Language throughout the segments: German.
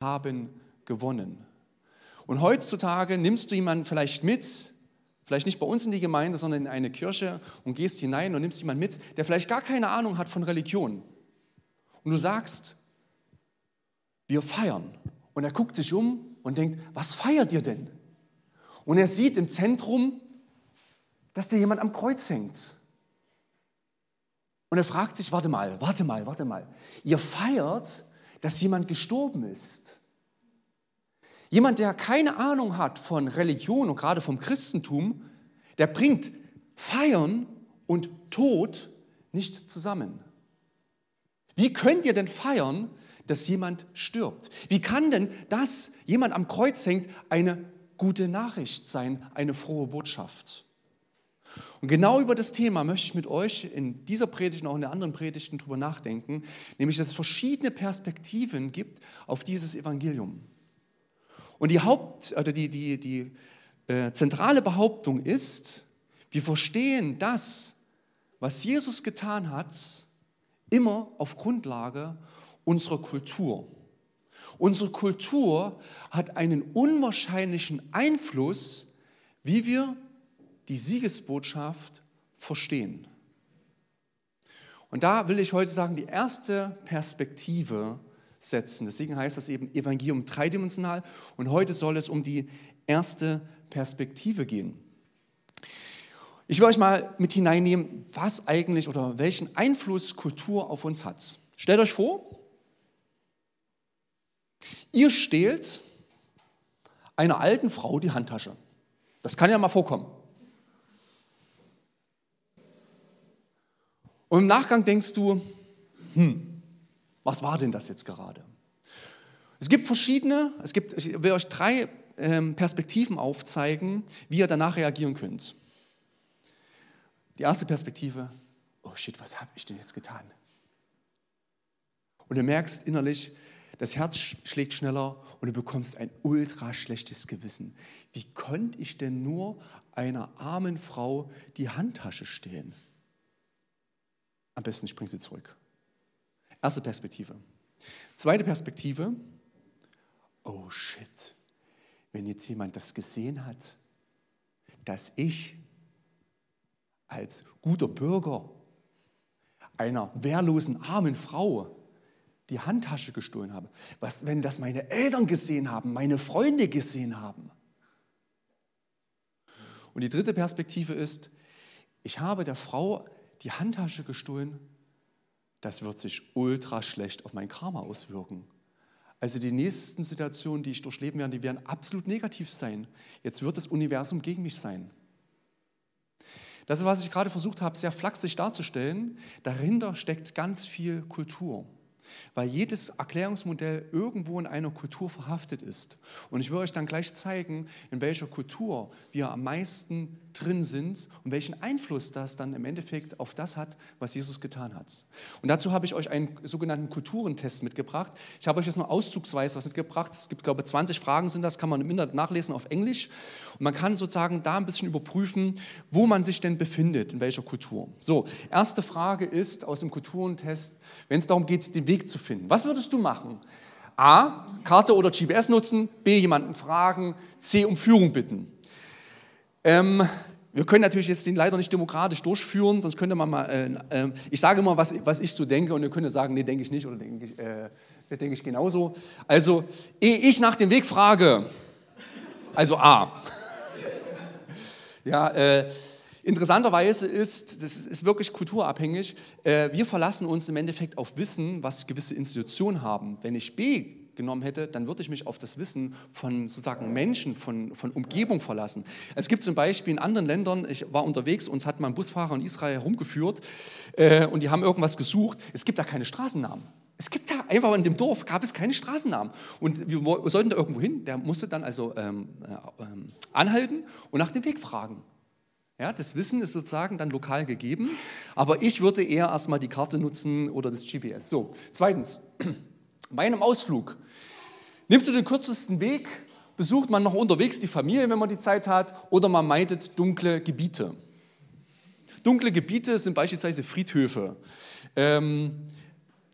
haben gewonnen. Und heutzutage nimmst du jemanden vielleicht mit, vielleicht nicht bei uns in die Gemeinde, sondern in eine Kirche und gehst hinein und nimmst jemanden mit, der vielleicht gar keine Ahnung hat von Religion. Und du sagst, wir feiern. Und er guckt sich um und denkt, was feiert ihr denn? Und er sieht im Zentrum, dass da jemand am Kreuz hängt. Und er fragt sich, warte mal, warte mal, warte mal. Ihr feiert, dass jemand gestorben ist. Jemand, der keine Ahnung hat von Religion und gerade vom Christentum, der bringt Feiern und Tod nicht zusammen. Wie könnt ihr denn feiern, dass jemand stirbt? Wie kann denn das, jemand am Kreuz hängt, eine gute Nachricht sein, eine frohe Botschaft? Und genau über das Thema möchte ich mit euch in dieser Predigt und auch in den anderen Predigten drüber nachdenken, nämlich dass es verschiedene Perspektiven gibt auf dieses Evangelium. Und die Haupt, oder die, die, die äh, zentrale Behauptung ist, wir verstehen das, was Jesus getan hat, immer auf Grundlage unserer Kultur. Unsere Kultur hat einen unwahrscheinlichen Einfluss, wie wir die Siegesbotschaft verstehen. Und da will ich heute sagen, die erste Perspektive setzen. Deswegen heißt das eben Evangelium dreidimensional. Und heute soll es um die erste Perspektive gehen. Ich will euch mal mit hineinnehmen, was eigentlich oder welchen Einfluss Kultur auf uns hat. Stellt euch vor, ihr stehlt einer alten Frau die Handtasche. Das kann ja mal vorkommen. Und im Nachgang denkst du, hm, was war denn das jetzt gerade? Es gibt verschiedene, es gibt, ich will euch drei ähm, Perspektiven aufzeigen, wie ihr danach reagieren könnt. Die erste Perspektive, oh shit, was habe ich denn jetzt getan? Und du merkst innerlich, das Herz schlägt schneller und du bekommst ein ultra schlechtes Gewissen. Wie konnte ich denn nur einer armen Frau die Handtasche stehlen? Am besten, ich bringe sie zurück. Erste Perspektive. Zweite Perspektive, oh shit, wenn jetzt jemand das gesehen hat, dass ich als guter Bürger einer wehrlosen armen Frau die Handtasche gestohlen habe. Was, wenn das meine Eltern gesehen haben, meine Freunde gesehen haben? Und die dritte Perspektive ist, ich habe der Frau die Handtasche gestohlen, das wird sich ultra schlecht auf mein Karma auswirken. Also die nächsten Situationen, die ich durchleben werde, die werden absolut negativ sein. Jetzt wird das Universum gegen mich sein. Das, was ich gerade versucht habe, sehr flachsig darzustellen, dahinter steckt ganz viel Kultur weil jedes Erklärungsmodell irgendwo in einer Kultur verhaftet ist. Und ich will euch dann gleich zeigen, in welcher Kultur wir am meisten drin sind und welchen Einfluss das dann im Endeffekt auf das hat, was Jesus getan hat. Und dazu habe ich euch einen sogenannten Kulturentest mitgebracht. Ich habe euch jetzt nur auszugsweise was mitgebracht. Es gibt, glaube ich, 20 Fragen sind das, kann man im Internet nachlesen auf Englisch. Und man kann sozusagen da ein bisschen überprüfen, wo man sich denn befindet, in welcher Kultur. So, erste Frage ist aus dem Kulturentest, wenn es darum geht, den Weg zu finden. Was würdest du machen? A, Karte oder GPS nutzen, B, jemanden fragen, C, um Führung bitten. Ähm, wir können natürlich jetzt den leider nicht demokratisch durchführen, sonst könnte man mal, äh, äh, ich sage immer, was, was ich so denke und ihr könnt sagen, nee, denke ich nicht oder denke ich, äh, denke ich genauso. Also, ehe ich nach dem Weg frage, also A. ja, äh, Interessanterweise ist, das ist wirklich kulturabhängig, äh, wir verlassen uns im Endeffekt auf Wissen, was gewisse Institutionen haben. Wenn ich B genommen hätte, dann würde ich mich auf das Wissen von sozusagen Menschen, von, von Umgebung verlassen. Es gibt zum Beispiel in anderen Ländern, ich war unterwegs, uns hat mal ein Busfahrer in Israel herumgeführt äh, und die haben irgendwas gesucht. Es gibt da keine Straßennamen. Es gibt da einfach in dem Dorf gab es keine Straßennamen. Und wir sollten da irgendwo hin. Der musste dann also ähm, äh, ähm, anhalten und nach dem Weg fragen. Ja, das Wissen ist sozusagen dann lokal gegeben, aber ich würde eher erstmal die Karte nutzen oder das GPS. So, zweitens, bei einem Ausflug nimmst du den kürzesten Weg, besucht man noch unterwegs die Familie, wenn man die Zeit hat, oder man meidet dunkle Gebiete. Dunkle Gebiete sind beispielsweise Friedhöfe. Ähm,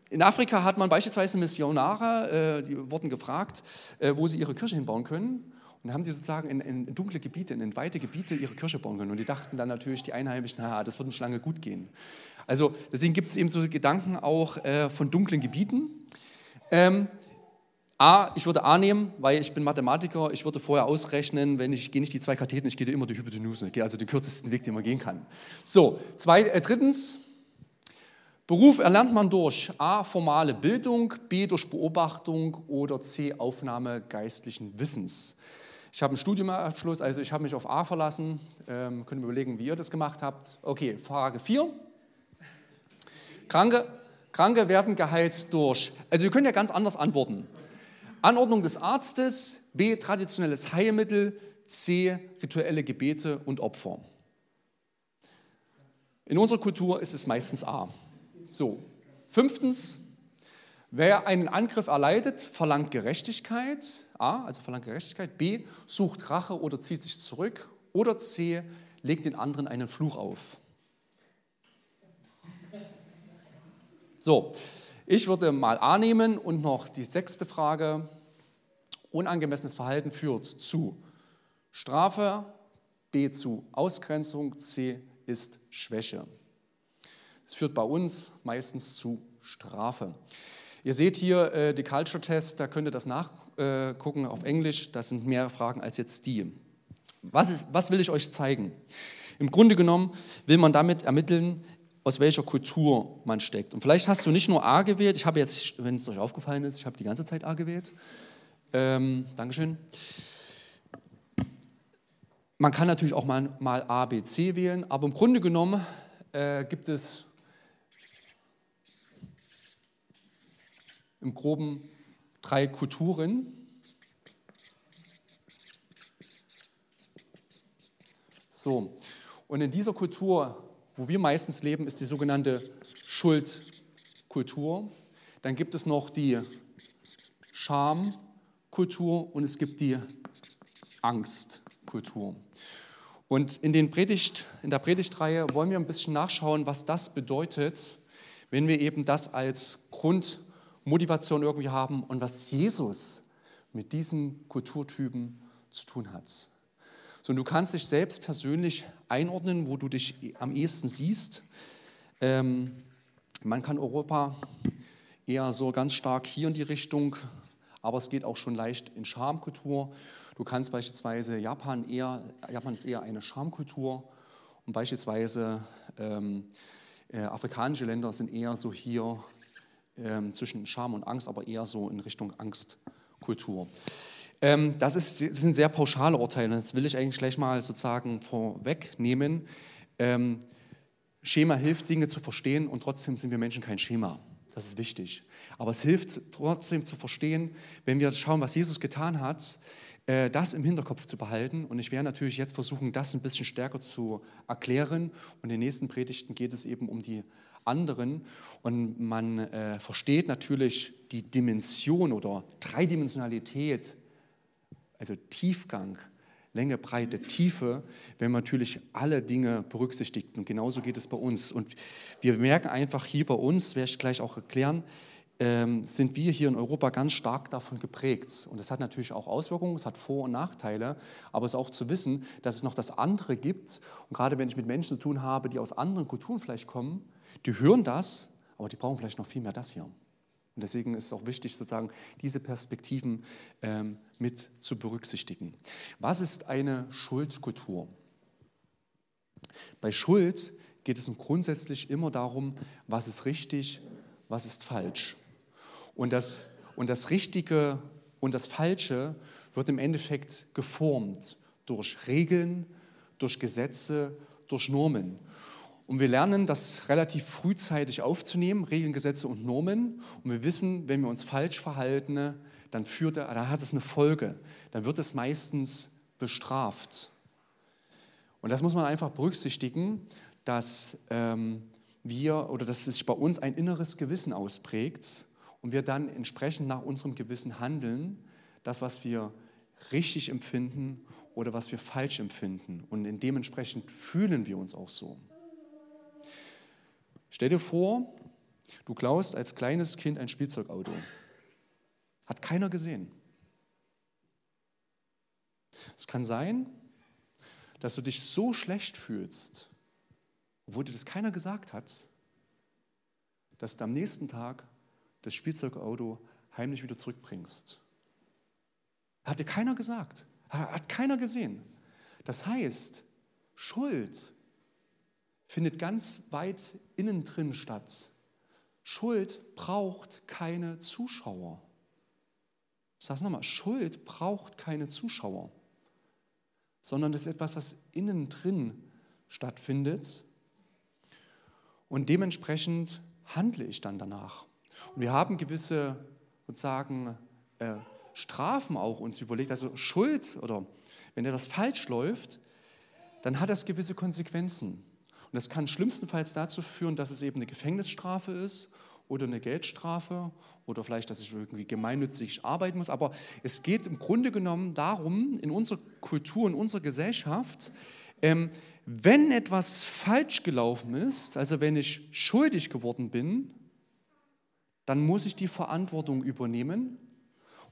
in Afrika hat man beispielsweise Missionare, äh, die wurden gefragt, äh, wo sie ihre Kirche hinbauen können. Und haben die sozusagen in, in, dunkle Gebiete, in weite Gebiete ihre Kirche bauen können. Und die dachten dann natürlich, die Einheimischen, naja, das wird nicht lange gut gehen. Also deswegen gibt es eben so Gedanken auch äh, von dunklen Gebieten. Ähm, A, ich würde A nehmen, weil ich bin Mathematiker. Ich würde vorher ausrechnen, wenn ich gehe nicht die zwei Katheten, ich gehe immer die Hypotenuse, gehe also den kürzesten Weg, den man gehen kann. So, zwei, äh, drittens, Beruf erlernt man durch A, formale Bildung, B, durch Beobachtung oder C, Aufnahme geistlichen Wissens. Ich habe einen Studiumabschluss, also ich habe mich auf A verlassen. Ähm, können wir überlegen, wie ihr das gemacht habt. Okay, Frage 4. Kranke, Kranke werden geheilt durch. Also wir können ja ganz anders antworten. Anordnung des Arztes, B, traditionelles Heilmittel, C, rituelle Gebete und Opfer. In unserer Kultur ist es meistens A. So, fünftens, Wer einen Angriff erleidet, verlangt Gerechtigkeit. A, also verlangt Gerechtigkeit. B, sucht Rache oder zieht sich zurück. Oder C, legt den anderen einen Fluch auf. So, ich würde mal A nehmen und noch die sechste Frage. Unangemessenes Verhalten führt zu Strafe, B zu Ausgrenzung, C ist Schwäche. Es führt bei uns meistens zu Strafe. Ihr seht hier äh, die Culture Test, da könnt ihr das nachgucken auf Englisch. Das sind mehr Fragen als jetzt die. Was, ist, was will ich euch zeigen? Im Grunde genommen will man damit ermitteln, aus welcher Kultur man steckt. Und vielleicht hast du nicht nur A gewählt, ich habe jetzt, wenn es euch aufgefallen ist, ich habe die ganze Zeit A gewählt. Ähm, Dankeschön. Man kann natürlich auch mal, mal A, B, C wählen, aber im Grunde genommen äh, gibt es im groben drei Kulturen. So, und in dieser Kultur, wo wir meistens leben, ist die sogenannte Schuldkultur. Dann gibt es noch die Schamkultur und es gibt die Angstkultur. Und in, den Predigt, in der Predigtreihe wollen wir ein bisschen nachschauen, was das bedeutet, wenn wir eben das als Grund Motivation irgendwie haben und was Jesus mit diesen Kulturtypen zu tun hat. So, und du kannst dich selbst persönlich einordnen, wo du dich am ehesten siehst. Ähm, man kann Europa eher so ganz stark hier in die Richtung, aber es geht auch schon leicht in Schamkultur. Du kannst beispielsweise Japan eher, Japan ist eher eine Schamkultur und beispielsweise ähm, äh, afrikanische Länder sind eher so hier ähm, zwischen Scham und Angst, aber eher so in Richtung Angstkultur. Ähm, das, ist, das sind sehr pauschale Urteile. Das will ich eigentlich gleich mal sozusagen vorwegnehmen. Ähm, Schema hilft, Dinge zu verstehen und trotzdem sind wir Menschen kein Schema. Das ist wichtig. Aber es hilft trotzdem zu verstehen, wenn wir schauen, was Jesus getan hat, äh, das im Hinterkopf zu behalten. Und ich werde natürlich jetzt versuchen, das ein bisschen stärker zu erklären. Und in den nächsten Predigten geht es eben um die anderen. Und man äh, versteht natürlich die Dimension oder Dreidimensionalität, also Tiefgang, Länge, Breite, Tiefe, wenn man natürlich alle Dinge berücksichtigt. Und genauso geht es bei uns. Und wir merken einfach hier bei uns, werde ich gleich auch erklären, ähm, sind wir hier in Europa ganz stark davon geprägt. Und das hat natürlich auch Auswirkungen, es hat Vor- und Nachteile, aber es ist auch zu wissen, dass es noch das andere gibt. Und gerade wenn ich mit Menschen zu tun habe, die aus anderen Kulturen vielleicht kommen, die hören das, aber die brauchen vielleicht noch viel mehr das hier. Und deswegen ist es auch wichtig, sozusagen diese Perspektiven ähm, mit zu berücksichtigen. Was ist eine Schuldkultur? Bei Schuld geht es grundsätzlich immer darum, was ist richtig, was ist falsch. Und das, und das Richtige und das Falsche wird im Endeffekt geformt durch Regeln, durch Gesetze, durch Normen. Und wir lernen das relativ frühzeitig aufzunehmen, Regeln, Gesetze und Normen. Und wir wissen, wenn wir uns falsch verhalten, dann, führt, dann hat es eine Folge. Dann wird es meistens bestraft. Und das muss man einfach berücksichtigen, dass ähm, wir oder dass sich bei uns ein inneres Gewissen ausprägt und wir dann entsprechend nach unserem Gewissen handeln, das, was wir richtig empfinden oder was wir falsch empfinden. Und dementsprechend fühlen wir uns auch so. Stell dir vor, Du klaust als kleines Kind ein Spielzeugauto. Hat keiner gesehen. Es kann sein, dass du dich so schlecht fühlst, obwohl dir das keiner gesagt hat, dass du am nächsten Tag das Spielzeugauto heimlich wieder zurückbringst. Hat dir keiner gesagt, hat keiner gesehen. Das heißt, Schuld findet ganz weit innen drin statt. Schuld braucht keine Zuschauer. Ich sage es nochmal, Schuld braucht keine Zuschauer, sondern das ist etwas, was innen drin stattfindet. Und dementsprechend handle ich dann danach. Und wir haben gewisse sozusagen äh, Strafen auch uns überlegt. Also Schuld oder wenn etwas falsch läuft, dann hat das gewisse Konsequenzen. Und das kann schlimmstenfalls dazu führen, dass es eben eine Gefängnisstrafe ist oder eine Geldstrafe oder vielleicht, dass ich irgendwie gemeinnützig arbeiten muss. Aber es geht im Grunde genommen darum, in unserer Kultur, in unserer Gesellschaft, ähm, wenn etwas falsch gelaufen ist, also wenn ich schuldig geworden bin, dann muss ich die Verantwortung übernehmen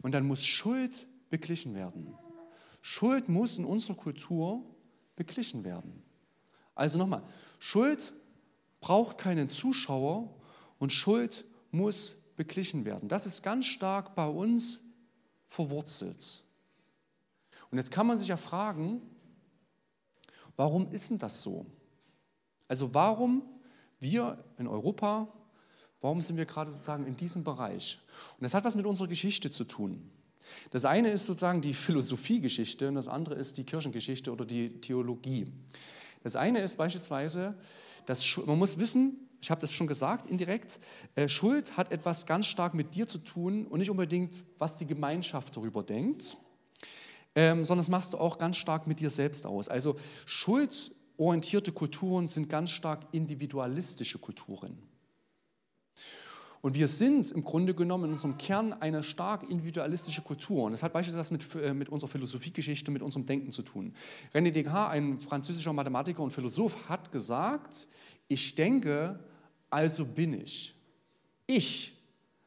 und dann muss Schuld beglichen werden. Schuld muss in unserer Kultur beglichen werden. Also nochmal, Schuld braucht keinen Zuschauer und Schuld muss beglichen werden. Das ist ganz stark bei uns verwurzelt. Und jetzt kann man sich ja fragen, warum ist denn das so? Also warum wir in Europa Warum sind wir gerade sozusagen in diesem Bereich? Und das hat was mit unserer Geschichte zu tun. Das eine ist sozusagen die Philosophiegeschichte und das andere ist die Kirchengeschichte oder die Theologie. Das eine ist beispielsweise, dass man muss wissen, ich habe das schon gesagt indirekt, äh, Schuld hat etwas ganz stark mit dir zu tun und nicht unbedingt, was die Gemeinschaft darüber denkt, ähm, sondern das machst du auch ganz stark mit dir selbst aus. Also schuldorientierte Kulturen sind ganz stark individualistische Kulturen. Und wir sind im Grunde genommen in unserem Kern eine stark individualistische Kultur. Und das hat beispielsweise mit, äh, mit unserer Philosophiegeschichte, mit unserem Denken zu tun. René Descartes, ein französischer Mathematiker und Philosoph, hat gesagt, ich denke, also bin ich. Ich,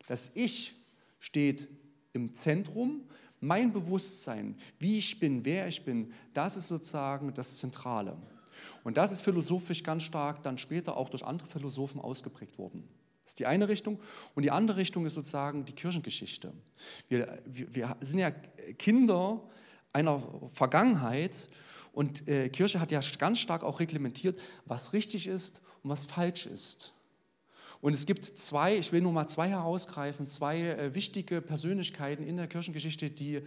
das Ich steht im Zentrum. Mein Bewusstsein, wie ich bin, wer ich bin, das ist sozusagen das Zentrale. Und das ist philosophisch ganz stark dann später auch durch andere Philosophen ausgeprägt worden. Das ist die eine Richtung. Und die andere Richtung ist sozusagen die Kirchengeschichte. Wir, wir, wir sind ja Kinder einer Vergangenheit und äh, Kirche hat ja ganz stark auch reglementiert, was richtig ist und was falsch ist. Und es gibt zwei, ich will nur mal zwei herausgreifen, zwei äh, wichtige Persönlichkeiten in der Kirchengeschichte, die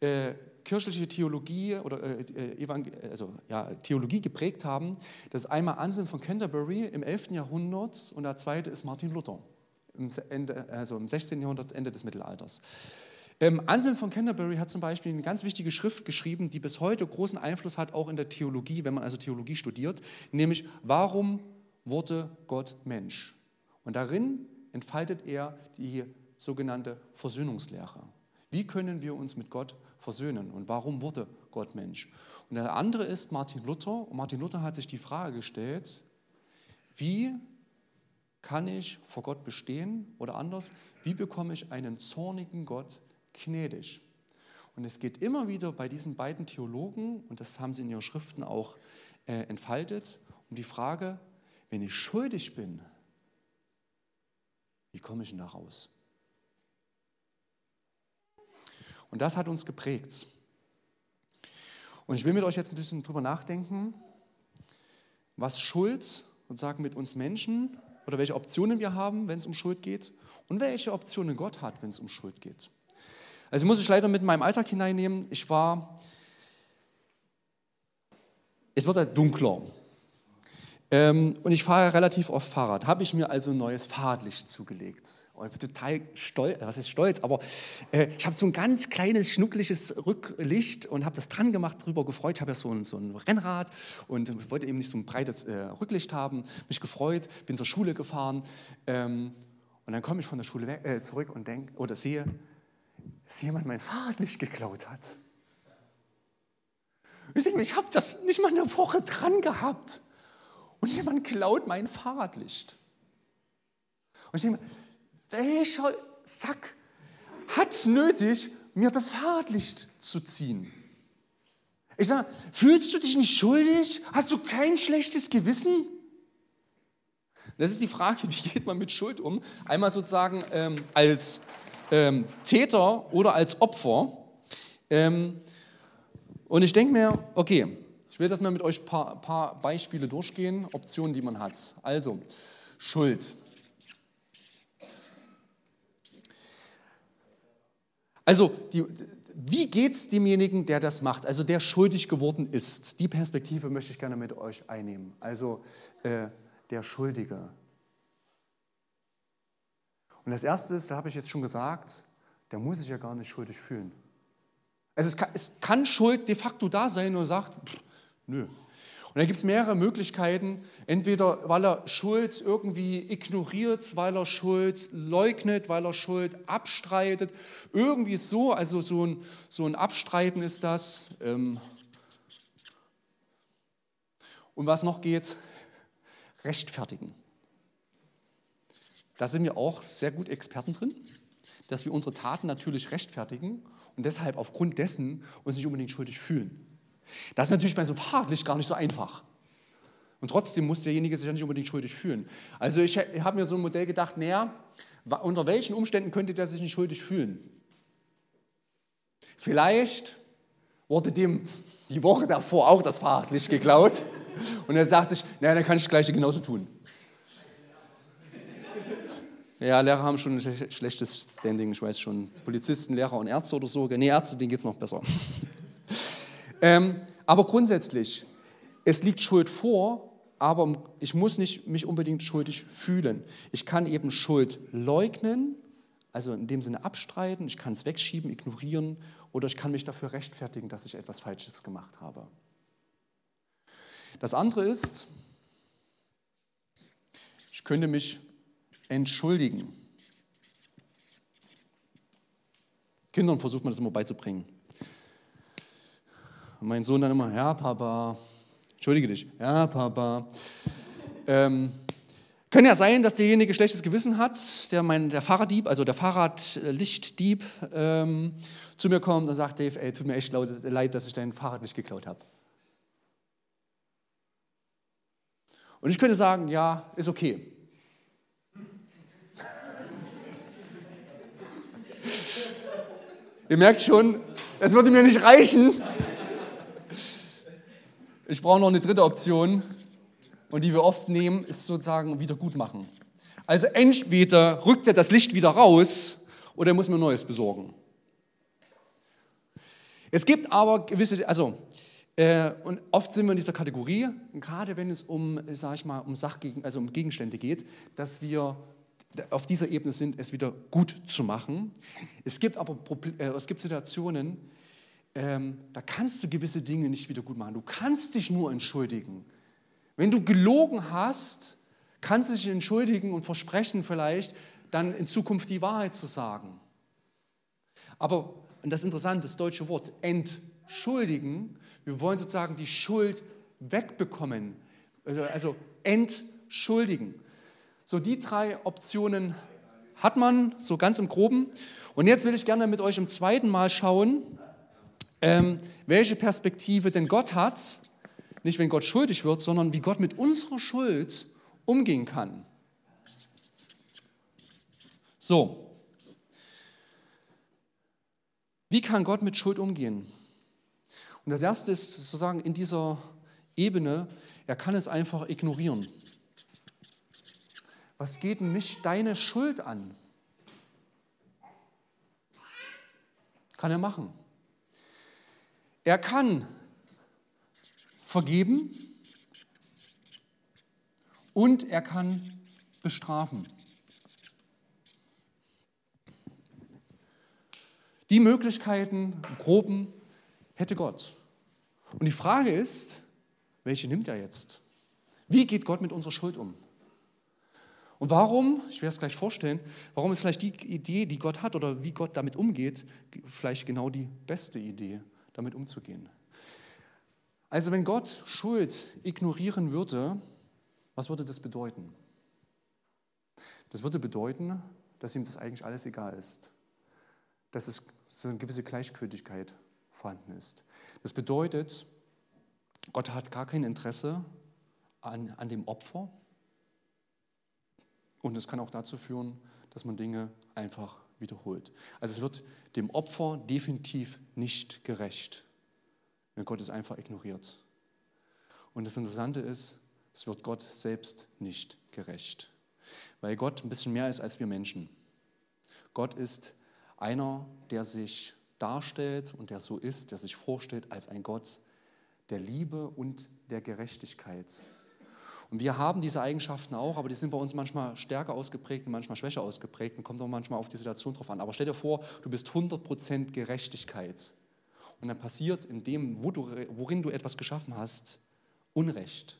äh, kirchliche Theologie oder äh, äh also, ja, Theologie geprägt haben. Das ist einmal Anselm von Canterbury im 11. Jahrhundert und der zweite ist Martin Luther, im, Ende, also im 16. Jahrhundert, Ende des Mittelalters. Ähm, Anselm von Canterbury hat zum Beispiel eine ganz wichtige Schrift geschrieben, die bis heute großen Einfluss hat, auch in der Theologie, wenn man also Theologie studiert, nämlich Warum wurde Gott Mensch? Und darin entfaltet er die sogenannte Versöhnungslehre. Wie können wir uns mit Gott versöhnen. Und warum wurde Gott Mensch? Und der andere ist Martin Luther. Und Martin Luther hat sich die Frage gestellt, wie kann ich vor Gott bestehen? Oder anders, wie bekomme ich einen zornigen Gott gnädig? Und es geht immer wieder bei diesen beiden Theologen, und das haben sie in ihren Schriften auch äh, entfaltet, um die Frage, wenn ich schuldig bin, wie komme ich denn da raus? Und das hat uns geprägt. Und ich will mit euch jetzt ein bisschen drüber nachdenken, was Schuld sozusagen mit uns Menschen oder welche Optionen wir haben, wenn es um Schuld geht und welche Optionen Gott hat, wenn es um Schuld geht. Also muss ich leider mit in meinem Alltag hineinnehmen. Ich war, es wird halt dunkler. Ähm, und ich fahre relativ oft Fahrrad. Habe ich mir also ein neues Fahrradlicht zugelegt. Oh, ich bin total stolz, was ist stolz, aber äh, ich habe so ein ganz kleines, schnuckliges Rücklicht und habe das dran gemacht, darüber gefreut. Ich habe ja so ein, so ein Rennrad und wollte eben nicht so ein breites äh, Rücklicht haben. Mich gefreut, bin zur Schule gefahren. Ähm, und dann komme ich von der Schule weg, äh, zurück und denke oder sehe, dass jemand mein Fahrradlicht geklaut hat. Ich denke, ich habe das nicht mal eine Woche dran gehabt und jemand klaut mein Fahrradlicht. Und ich denke, welcher Sack hat es nötig, mir das Fahrradlicht zu ziehen? Ich sage, fühlst du dich nicht schuldig? Hast du kein schlechtes Gewissen? Das ist die Frage, wie geht man mit Schuld um? Einmal sozusagen ähm, als ähm, Täter oder als Opfer. Ähm, und ich denke mir, okay, will das mal mit euch ein paar, paar Beispiele durchgehen, Optionen, die man hat. Also, Schuld. Also, die, wie geht es demjenigen, der das macht, also der schuldig geworden ist? Die Perspektive möchte ich gerne mit euch einnehmen. Also äh, der Schuldige. Und das Erste ist, da habe ich jetzt schon gesagt, der muss sich ja gar nicht schuldig fühlen. Also es kann, es kann Schuld de facto da sein er sagt, pff, nö, und da gibt es mehrere Möglichkeiten. Entweder weil er Schuld irgendwie ignoriert, weil er Schuld leugnet, weil er Schuld abstreitet. Irgendwie so, also so ein, so ein Abstreiten ist das. Ähm. Und was noch geht, rechtfertigen. Da sind wir auch sehr gut Experten drin, dass wir unsere Taten natürlich rechtfertigen und deshalb aufgrund dessen uns nicht unbedingt schuldig fühlen. Das ist natürlich bei so einem Fahrradlicht gar nicht so einfach. Und trotzdem muss derjenige sich ja nicht unbedingt schuldig fühlen. Also ich habe mir so ein Modell gedacht, naja, unter welchen Umständen könnte der sich nicht schuldig fühlen? Vielleicht wurde dem die Woche davor auch das Fahrradlicht geklaut. Und er sagte sich, naja, dann kann ich das Gleiche genauso tun. Ja, Lehrer haben schon ein schlechtes Standing, ich weiß schon. Polizisten, Lehrer und Ärzte oder so. Nee, Ärzte, denen geht es noch besser. Ähm, aber grundsätzlich, es liegt Schuld vor, aber ich muss nicht mich unbedingt schuldig fühlen. Ich kann eben Schuld leugnen, also in dem Sinne abstreiten, ich kann es wegschieben, ignorieren oder ich kann mich dafür rechtfertigen, dass ich etwas Falsches gemacht habe. Das andere ist, ich könnte mich entschuldigen. Kindern versucht man das immer beizubringen. Und mein Sohn dann immer, ja, Papa, entschuldige dich, ja, Papa. Ähm, kann ja sein, dass derjenige schlechtes Gewissen hat, der, mein, der Fahrraddieb, also der Fahrradlichtdieb, ähm, zu mir kommt und sagt, Dave, ey, tut mir echt leid, dass ich dein Fahrradlicht geklaut habe. Und ich könnte sagen, ja, ist okay. Ihr merkt schon, es würde mir nicht reichen, ich brauche noch eine dritte Option und die wir oft nehmen, ist sozusagen Wiedergutmachen. Also entweder rückt er das Licht wieder raus oder er muss mir Neues besorgen. Es gibt aber gewisse, also äh, und oft sind wir in dieser Kategorie, gerade wenn es um, sag ich mal, um Sachgegen, also um Gegenstände geht, dass wir auf dieser Ebene sind, es wieder gut zu machen. Es gibt aber äh, es gibt Situationen, ähm, da kannst du gewisse Dinge nicht wieder gut machen. Du kannst dich nur entschuldigen. Wenn du gelogen hast, kannst du dich entschuldigen und versprechen vielleicht, dann in Zukunft die Wahrheit zu sagen. Aber, und das interessante, das deutsche Wort, entschuldigen, wir wollen sozusagen die Schuld wegbekommen. Also, also entschuldigen. So die drei Optionen hat man, so ganz im groben. Und jetzt will ich gerne mit euch im zweiten Mal schauen, ähm, welche Perspektive denn Gott hat, nicht wenn Gott schuldig wird, sondern wie Gott mit unserer Schuld umgehen kann. So, wie kann Gott mit Schuld umgehen? Und das Erste ist sozusagen in dieser Ebene, er kann es einfach ignorieren. Was geht mich deine Schuld an? Kann er machen. Er kann vergeben und er kann bestrafen. Die Möglichkeiten, groben, hätte Gott. Und die Frage ist, welche nimmt er jetzt? Wie geht Gott mit unserer Schuld um? Und warum, ich werde es gleich vorstellen, warum ist vielleicht die Idee, die Gott hat oder wie Gott damit umgeht, vielleicht genau die beste Idee? Damit umzugehen. Also wenn Gott Schuld ignorieren würde, was würde das bedeuten? Das würde bedeuten, dass ihm das eigentlich alles egal ist. Dass es so eine gewisse Gleichgültigkeit vorhanden ist. Das bedeutet, Gott hat gar kein Interesse an, an dem Opfer. Und es kann auch dazu führen, dass man Dinge einfach wiederholt. Also es wird dem Opfer definitiv nicht gerecht, wenn Gott es einfach ignoriert. Und das Interessante ist, es wird Gott selbst nicht gerecht, weil Gott ein bisschen mehr ist als wir Menschen. Gott ist einer, der sich darstellt und der so ist, der sich vorstellt als ein Gott der Liebe und der Gerechtigkeit. Und wir haben diese Eigenschaften auch, aber die sind bei uns manchmal stärker ausgeprägt und manchmal schwächer ausgeprägt und kommt auch manchmal auf die Situation drauf an. Aber stell dir vor, du bist 100% Gerechtigkeit. Und dann passiert in dem, wo du, worin du etwas geschaffen hast, Unrecht.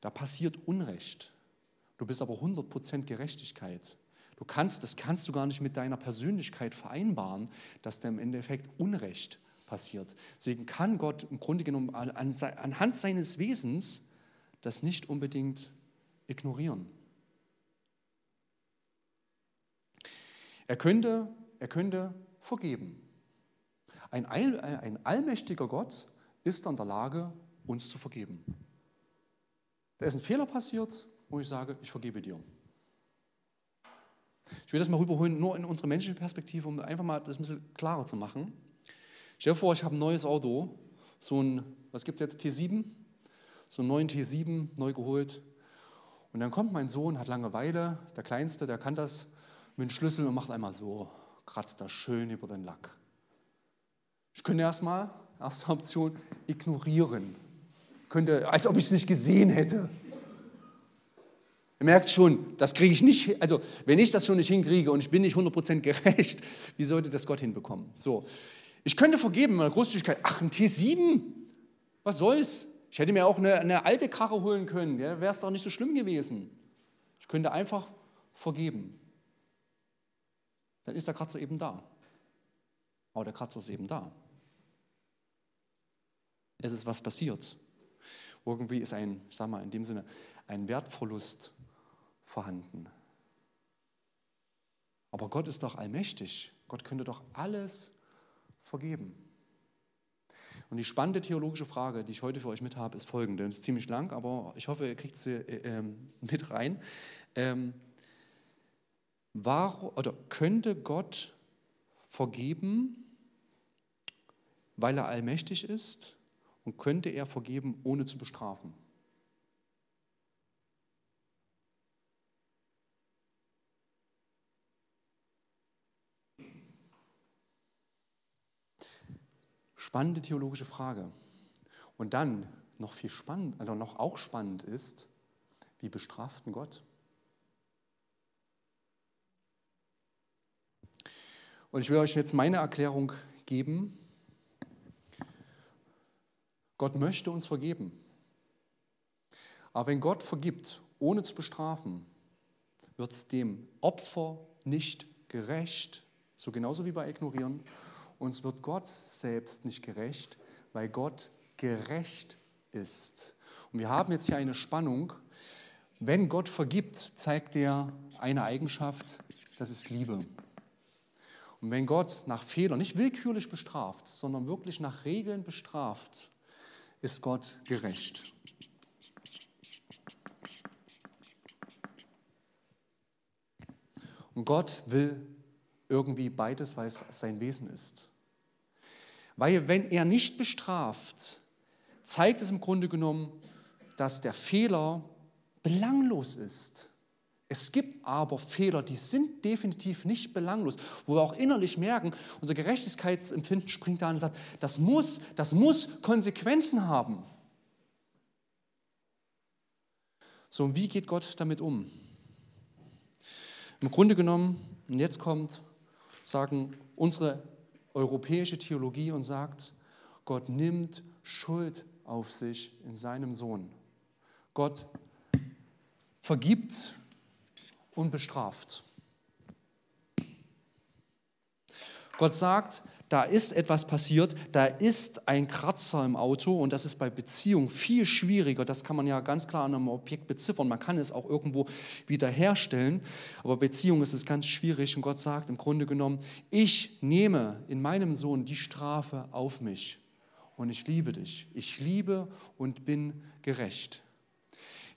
Da passiert Unrecht. Du bist aber 100% Gerechtigkeit. Du kannst, das kannst du gar nicht mit deiner Persönlichkeit vereinbaren, dass da im Endeffekt Unrecht passiert. Deswegen kann Gott im Grunde genommen anhand seines Wesens das nicht unbedingt ignorieren. Er könnte, er könnte vergeben. Ein, All, ein allmächtiger Gott ist in der Lage, uns zu vergeben. Da ist ein Fehler passiert, wo ich sage, ich vergebe dir. Ich will das mal rüberholen, nur in unsere menschliche Perspektive, um einfach mal das ein bisschen klarer zu machen. Stell dir vor, ich habe ein neues Auto, so ein, was gibt es jetzt, T7? So einen neuen T7, neu geholt. Und dann kommt mein Sohn, hat Langeweile, der Kleinste, der kann das mit dem Schlüssel und macht einmal so, kratzt da schön über den Lack. Ich könnte erstmal, erste Option, ignorieren. Könnte, als ob ich es nicht gesehen hätte. Ihr merkt schon, das kriege ich nicht, also wenn ich das schon nicht hinkriege und ich bin nicht 100% gerecht, wie sollte das Gott hinbekommen? So, ich könnte vergeben, meine Großzügigkeit. Ach, ein T7? Was soll's? Ich hätte mir auch eine, eine alte Karre holen können. Ja, Wäre es doch nicht so schlimm gewesen. Ich könnte einfach vergeben. Dann ist der Kratzer eben da. Aber der Kratzer ist eben da. Es ist was passiert. Irgendwie ist ein, ich sag mal, in dem Sinne, ein Wertverlust vorhanden. Aber Gott ist doch allmächtig. Gott könnte doch alles vergeben? Und die spannende theologische Frage, die ich heute für euch mit habe, ist folgende. Das ist ziemlich lang, aber ich hoffe, ihr kriegt sie äh, ähm, mit rein. Ähm, war, oder könnte Gott vergeben, weil er allmächtig ist? Und könnte er vergeben, ohne zu bestrafen? Spannende theologische Frage. Und dann noch viel spannend, also noch auch spannend ist, wie bestraft denn Gott? Und ich will euch jetzt meine Erklärung geben. Gott möchte uns vergeben. Aber wenn Gott vergibt, ohne zu bestrafen, wird es dem Opfer nicht gerecht, so genauso wie bei Ignorieren, uns wird Gott selbst nicht gerecht, weil Gott gerecht ist. Und wir haben jetzt hier eine Spannung. Wenn Gott vergibt, zeigt er eine Eigenschaft, das ist Liebe. Und wenn Gott nach Fehlern nicht willkürlich bestraft, sondern wirklich nach Regeln bestraft, ist Gott gerecht. Und Gott will irgendwie beides, weil es sein Wesen ist. Weil wenn er nicht bestraft, zeigt es im Grunde genommen, dass der Fehler belanglos ist. Es gibt aber Fehler, die sind definitiv nicht belanglos, wo wir auch innerlich merken, unser Gerechtigkeitsempfinden springt da und sagt, das muss, das muss Konsequenzen haben. So, und wie geht Gott damit um? Im Grunde genommen, und jetzt kommt, sagen unsere europäische Theologie und sagt, Gott nimmt Schuld auf sich in seinem Sohn. Gott vergibt und bestraft. Gott sagt, da ist etwas passiert, da ist ein Kratzer im Auto und das ist bei Beziehungen viel schwieriger. Das kann man ja ganz klar an einem Objekt beziffern. Man kann es auch irgendwo wiederherstellen, aber Beziehung ist es ganz schwierig und Gott sagt im Grunde genommen, ich nehme in meinem Sohn die Strafe auf mich und ich liebe dich. Ich liebe und bin gerecht.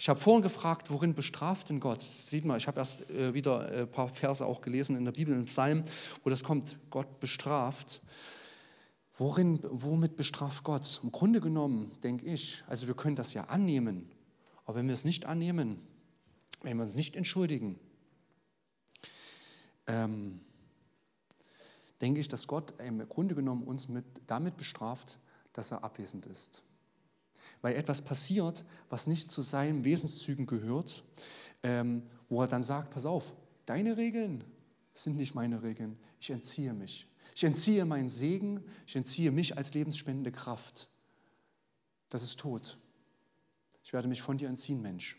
Ich habe vorhin gefragt, worin bestraft denn Gott? Sieht mal, ich habe erst äh, wieder ein paar Verse auch gelesen in der Bibel, im Psalm, wo das kommt, Gott bestraft. Worin, womit bestraft Gott? Im Grunde genommen, denke ich, also wir können das ja annehmen, aber wenn wir es nicht annehmen, wenn wir uns nicht entschuldigen, ähm, denke ich, dass Gott im Grunde genommen uns mit, damit bestraft, dass er abwesend ist weil etwas passiert, was nicht zu seinen Wesenszügen gehört, ähm, wo er dann sagt, pass auf, deine Regeln sind nicht meine Regeln, ich entziehe mich. Ich entziehe meinen Segen, ich entziehe mich als lebensspendende Kraft. Das ist tot. Ich werde mich von dir entziehen, Mensch.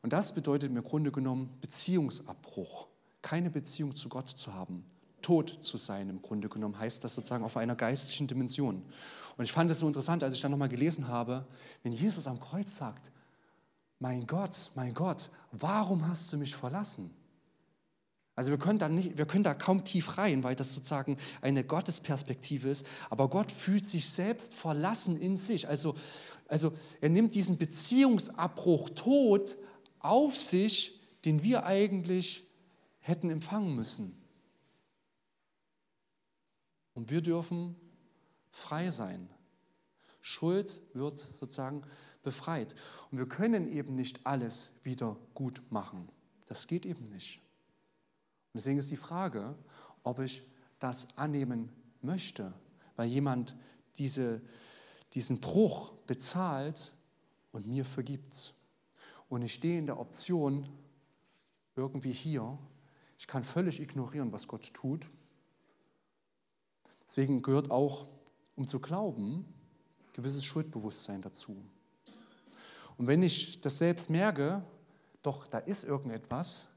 Und das bedeutet im Grunde genommen Beziehungsabbruch, keine Beziehung zu Gott zu haben, tot zu sein im Grunde genommen, heißt das sozusagen auf einer geistlichen Dimension. Und ich fand es so interessant, als ich dann nochmal gelesen habe, wenn Jesus am Kreuz sagt, mein Gott, mein Gott, warum hast du mich verlassen? Also wir können, da nicht, wir können da kaum tief rein, weil das sozusagen eine Gottesperspektive ist. Aber Gott fühlt sich selbst verlassen in sich. Also, also er nimmt diesen Beziehungsabbruch, Tod auf sich, den wir eigentlich hätten empfangen müssen. Und wir dürfen frei sein. Schuld wird sozusagen befreit. Und wir können eben nicht alles wieder gut machen. Das geht eben nicht. Und deswegen ist die Frage, ob ich das annehmen möchte, weil jemand diese, diesen Bruch bezahlt und mir vergibt. Und ich stehe in der Option, irgendwie hier, ich kann völlig ignorieren, was Gott tut. Deswegen gehört auch um zu glauben, gewisses Schuldbewusstsein dazu. Und wenn ich das selbst merke, doch, da ist irgendetwas,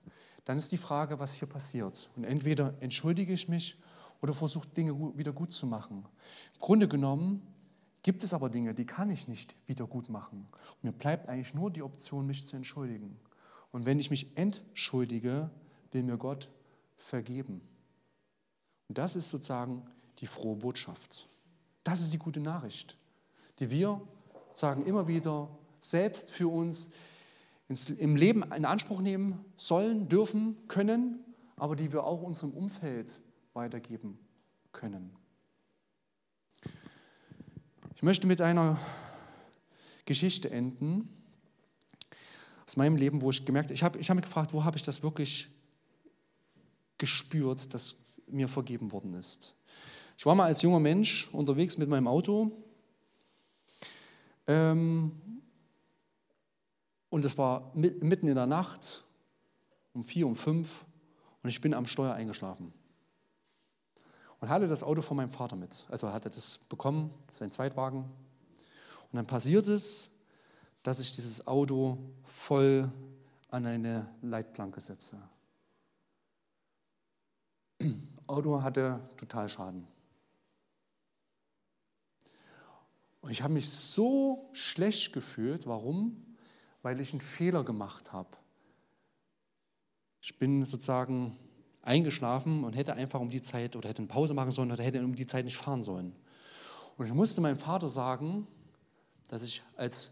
dann ist die Frage, was hier passiert. Und entweder entschuldige ich mich oder versuche Dinge wieder gut zu machen. Im Grunde genommen gibt es aber Dinge, die kann ich nicht wieder gut machen. Und mir bleibt eigentlich nur die Option, mich zu entschuldigen. Und wenn ich mich entschuldige, will mir Gott vergeben. Und das ist sozusagen die frohe Botschaft. Das ist die gute Nachricht, die wir sagen immer wieder selbst für uns ins, im Leben in Anspruch nehmen sollen, dürfen, können, aber die wir auch unserem Umfeld weitergeben können. Ich möchte mit einer Geschichte enden aus meinem Leben, wo ich gemerkt habe, ich habe ich hab mich gefragt, wo habe ich das wirklich gespürt, dass mir vergeben worden ist. Ich war mal als junger Mensch unterwegs mit meinem Auto ähm, und es war mitten in der Nacht um vier, um fünf und ich bin am Steuer eingeschlafen und hatte das Auto von meinem Vater mit. Also hatte das bekommen, sein Zweitwagen. Und dann passiert es, dass ich dieses Auto voll an eine Leitplanke setze. Auto hatte total Und ich habe mich so schlecht gefühlt. Warum? Weil ich einen Fehler gemacht habe. Ich bin sozusagen eingeschlafen und hätte einfach um die Zeit oder hätte eine Pause machen sollen oder hätte um die Zeit nicht fahren sollen. Und ich musste meinem Vater sagen, dass ich als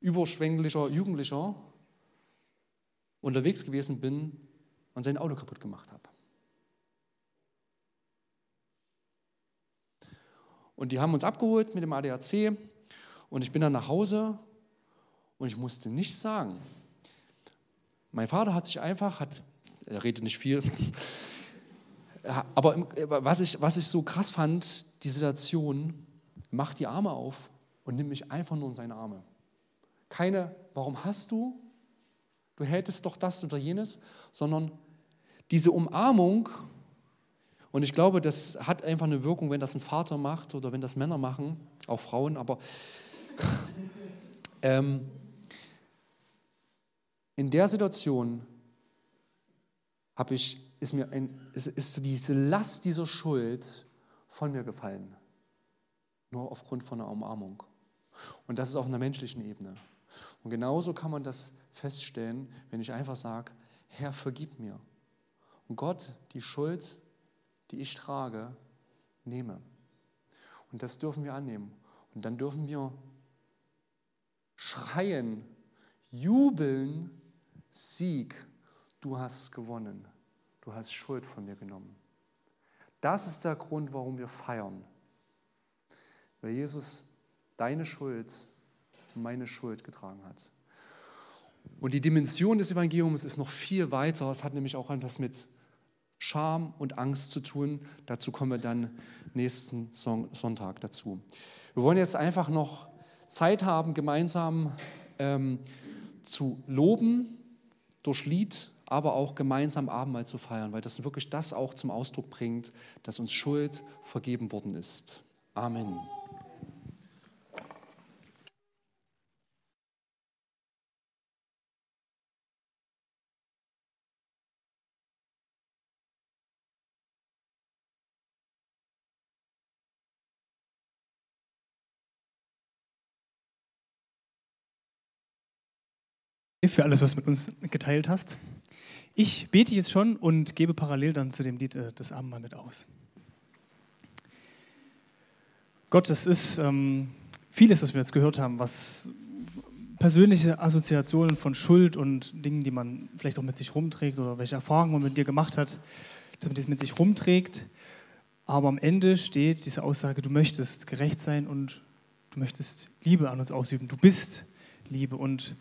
überschwänglicher Jugendlicher unterwegs gewesen bin und sein Auto kaputt gemacht habe. Und die haben uns abgeholt mit dem ADAC und ich bin dann nach Hause und ich musste nichts sagen. Mein Vater hat sich einfach, hat, er redet nicht viel, aber was ich, was ich so krass fand, die Situation, macht die Arme auf und nimmt mich einfach nur in seine Arme. Keine, warum hast du? Du hättest doch das oder jenes, sondern diese Umarmung und ich glaube, das hat einfach eine Wirkung, wenn das ein Vater macht oder wenn das Männer machen, auch Frauen, aber ähm, in der Situation ich, ist mir ein, ist, ist diese Last dieser Schuld von mir gefallen. Nur aufgrund von einer Umarmung. Und das ist auf einer menschlichen Ebene. Und genauso kann man das feststellen, wenn ich einfach sage, Herr, vergib mir. Und Gott die Schuld, die ich trage, nehme. Und das dürfen wir annehmen. Und dann dürfen wir schreien, jubeln, Sieg, du hast gewonnen. Du hast Schuld von mir genommen. Das ist der Grund, warum wir feiern. Weil Jesus deine Schuld, meine Schuld getragen hat. Und die Dimension des Evangeliums ist noch viel weiter. Es hat nämlich auch etwas mit Scham und Angst zu tun. Dazu kommen wir dann nächsten Sonntag dazu. Wir wollen jetzt einfach noch Zeit haben, gemeinsam ähm, zu loben durch Lied, aber auch gemeinsam Abendmahl zu feiern, weil das wirklich das auch zum Ausdruck bringt, dass uns Schuld vergeben worden ist. Amen. Für alles, was du mit uns geteilt hast. Ich bete jetzt schon und gebe parallel dann zu dem Lied äh, das Abendmahl mit aus. Gott, es ist ähm, vieles, was wir jetzt gehört haben, was persönliche Assoziationen von Schuld und Dingen, die man vielleicht auch mit sich rumträgt oder welche Erfahrungen man mit dir gemacht hat, dass man das mit sich rumträgt. Aber am Ende steht diese Aussage, du möchtest gerecht sein und du möchtest Liebe an uns ausüben. Du bist Liebe. Und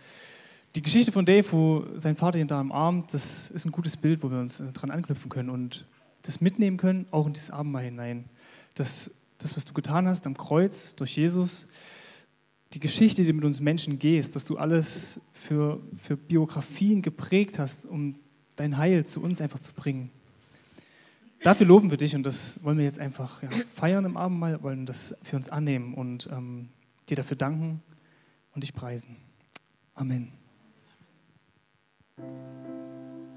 die Geschichte von Dave, wo sein Vater ihn da im Arm, das ist ein gutes Bild, wo wir uns dran anknüpfen können und das mitnehmen können, auch in dieses Abendmahl hinein. Das, das, was du getan hast am Kreuz durch Jesus, die Geschichte, die du mit uns Menschen gehst, dass du alles für, für Biografien geprägt hast, um dein Heil zu uns einfach zu bringen. Dafür loben wir dich und das wollen wir jetzt einfach ja, feiern im Abendmahl, wollen das für uns annehmen und ähm, dir dafür danken und dich preisen. Amen. Thank you.